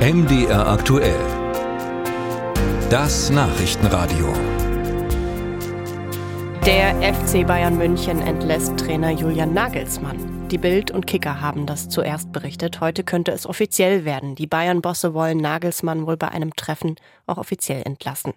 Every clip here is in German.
MDR aktuell. Das Nachrichtenradio. Der FC Bayern München entlässt Trainer Julian Nagelsmann. Die Bild und Kicker haben das zuerst berichtet. Heute könnte es offiziell werden. Die Bayern-Bosse wollen Nagelsmann wohl bei einem Treffen auch offiziell entlassen.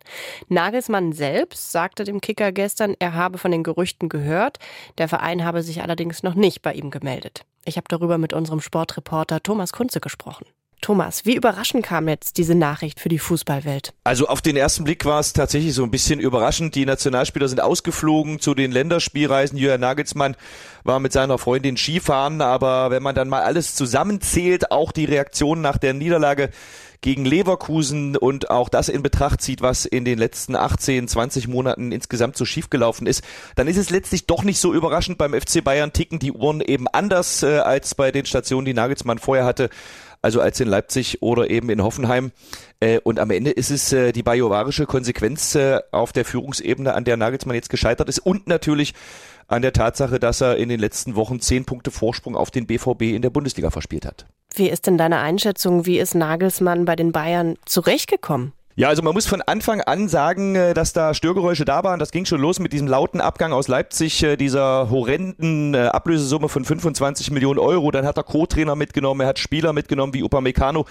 Nagelsmann selbst sagte dem Kicker gestern, er habe von den Gerüchten gehört. Der Verein habe sich allerdings noch nicht bei ihm gemeldet. Ich habe darüber mit unserem Sportreporter Thomas Kunze gesprochen. Thomas, wie überraschend kam jetzt diese Nachricht für die Fußballwelt? Also auf den ersten Blick war es tatsächlich so ein bisschen überraschend. Die Nationalspieler sind ausgeflogen zu den Länderspielreisen. Jürgen Nagelsmann war mit seiner Freundin Skifahren, aber wenn man dann mal alles zusammenzählt, auch die Reaktion nach der Niederlage gegen Leverkusen und auch das in Betracht zieht, was in den letzten 18, 20 Monaten insgesamt so schiefgelaufen ist, dann ist es letztlich doch nicht so überraschend. Beim FC Bayern ticken die Uhren eben anders äh, als bei den Stationen, die Nagelsmann vorher hatte also als in Leipzig oder eben in Hoffenheim. Äh, und am Ende ist es äh, die bajovarische Konsequenz äh, auf der Führungsebene, an der Nagelsmann jetzt gescheitert ist und natürlich an der Tatsache, dass er in den letzten Wochen zehn Punkte Vorsprung auf den BVB in der Bundesliga verspielt hat. Wie ist denn deine Einschätzung? Wie ist Nagelsmann bei den Bayern zurechtgekommen? Ja, also man muss von Anfang an sagen, äh, dass da Störgeräusche da waren. Das ging schon los mit diesem lauten Abgang aus Leipzig, äh, dieser horrenden äh, Ablösesumme von 25 Millionen Euro. Dann hat er Co-Trainer mitgenommen, er hat Spieler mitgenommen wie Upamecano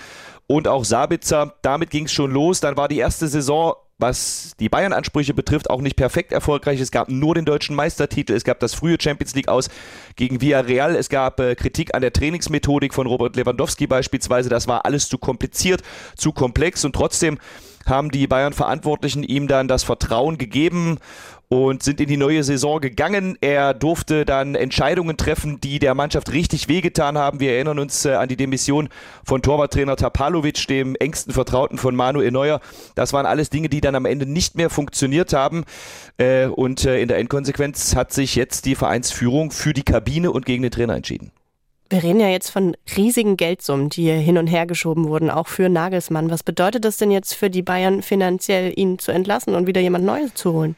und auch Sabitzer. Damit ging es schon los. Dann war die erste Saison was die Bayern-Ansprüche betrifft, auch nicht perfekt erfolgreich. Es gab nur den deutschen Meistertitel, es gab das frühe Champions League aus gegen Villarreal, es gab Kritik an der Trainingsmethodik von Robert Lewandowski beispielsweise. Das war alles zu kompliziert, zu komplex und trotzdem haben die Bayern-Verantwortlichen ihm dann das Vertrauen gegeben und sind in die neue Saison gegangen. Er durfte dann Entscheidungen treffen, die der Mannschaft richtig wehgetan haben. Wir erinnern uns äh, an die Demission von Torwarttrainer Tapalovic, dem engsten Vertrauten von Manuel Neuer. Das waren alles Dinge, die dann am Ende nicht mehr funktioniert haben. Äh, und äh, in der Endkonsequenz hat sich jetzt die Vereinsführung für die Kabine und gegen den Trainer entschieden. Wir reden ja jetzt von riesigen Geldsummen, die hier hin und her geschoben wurden, auch für Nagelsmann. Was bedeutet das denn jetzt für die Bayern finanziell, ihn zu entlassen und wieder jemand Neues zu holen?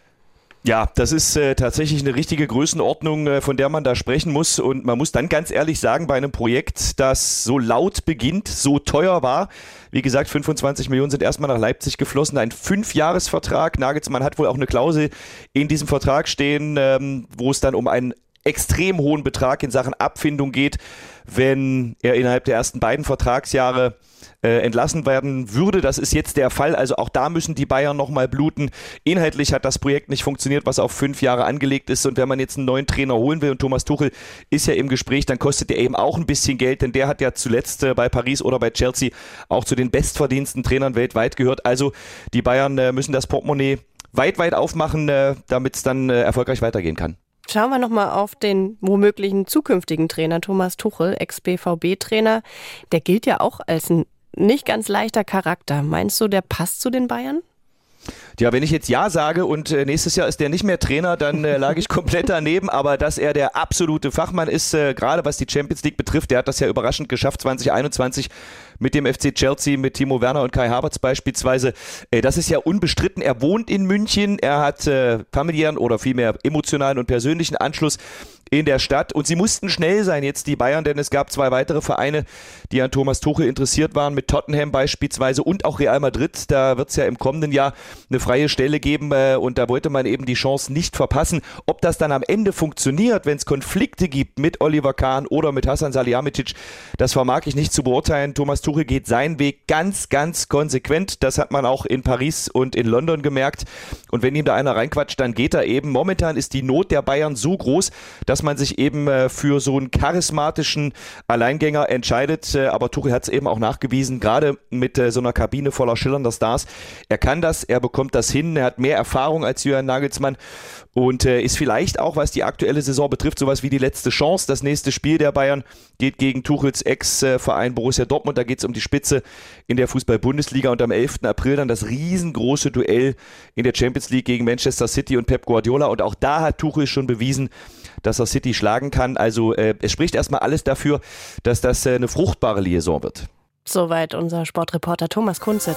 Ja, das ist äh, tatsächlich eine richtige Größenordnung, äh, von der man da sprechen muss. Und man muss dann ganz ehrlich sagen, bei einem Projekt, das so laut beginnt, so teuer war, wie gesagt, 25 Millionen sind erstmal nach Leipzig geflossen, ein Fünfjahresvertrag. Nagelsmann hat wohl auch eine Klausel in diesem Vertrag stehen, ähm, wo es dann um einen extrem hohen Betrag in Sachen Abfindung geht, wenn er innerhalb der ersten beiden Vertragsjahre äh, entlassen werden würde. Das ist jetzt der Fall. Also auch da müssen die Bayern nochmal bluten. Inhaltlich hat das Projekt nicht funktioniert, was auf fünf Jahre angelegt ist. Und wenn man jetzt einen neuen Trainer holen will und Thomas Tuchel ist ja im Gespräch, dann kostet der eben auch ein bisschen Geld, denn der hat ja zuletzt äh, bei Paris oder bei Chelsea auch zu den bestverdiensten Trainern weltweit gehört. Also die Bayern äh, müssen das Portemonnaie weit, weit aufmachen, äh, damit es dann äh, erfolgreich weitergehen kann. Schauen wir nochmal auf den womöglichen zukünftigen Trainer Thomas Tuchel, Ex-BVB-Trainer. Der gilt ja auch als ein nicht ganz leichter Charakter. Meinst du, der passt zu den Bayern? Ja, wenn ich jetzt Ja sage und äh, nächstes Jahr ist der nicht mehr Trainer, dann äh, lag ich komplett daneben. Aber dass er der absolute Fachmann ist, äh, gerade was die Champions League betrifft, der hat das ja überraschend geschafft 2021 mit dem FC Chelsea, mit Timo Werner und Kai Havertz beispielsweise. Äh, das ist ja unbestritten. Er wohnt in München, er hat äh, familiären oder vielmehr emotionalen und persönlichen Anschluss in der Stadt. Und sie mussten schnell sein, jetzt die Bayern, denn es gab zwei weitere Vereine, die an Thomas Tuchel interessiert waren, mit Tottenham beispielsweise und auch Real Madrid. Da wird es ja im kommenden Jahr eine freie Stelle geben äh, und da wollte man eben die Chance nicht verpassen. Ob das dann am Ende funktioniert, wenn es Konflikte gibt mit Oliver Kahn oder mit Hassan Salihamidzic, das vermag ich nicht zu beurteilen. Thomas Tuchel geht seinen Weg ganz, ganz konsequent. Das hat man auch in Paris und in London gemerkt. Und wenn ihm da einer reinquatscht, dann geht er eben. Momentan ist die Not der Bayern so groß, dass man sich eben äh, für so einen charismatischen Alleingänger entscheidet. Äh, aber Tuchel hat es eben auch nachgewiesen, gerade mit äh, so einer Kabine voller schillernder Stars. Er kann das, er bekommt das hin, er hat mehr Erfahrung als Jürgen Nagelsmann und ist vielleicht auch, was die aktuelle Saison betrifft, sowas wie die letzte Chance. Das nächste Spiel der Bayern geht gegen Tuchels Ex-Verein Borussia Dortmund. Da geht es um die Spitze in der Fußball-Bundesliga und am 11. April dann das riesengroße Duell in der Champions League gegen Manchester City und Pep Guardiola. Und auch da hat Tuchel schon bewiesen, dass er City schlagen kann. Also äh, es spricht erstmal alles dafür, dass das äh, eine fruchtbare Liaison wird. Soweit unser Sportreporter Thomas Kunze.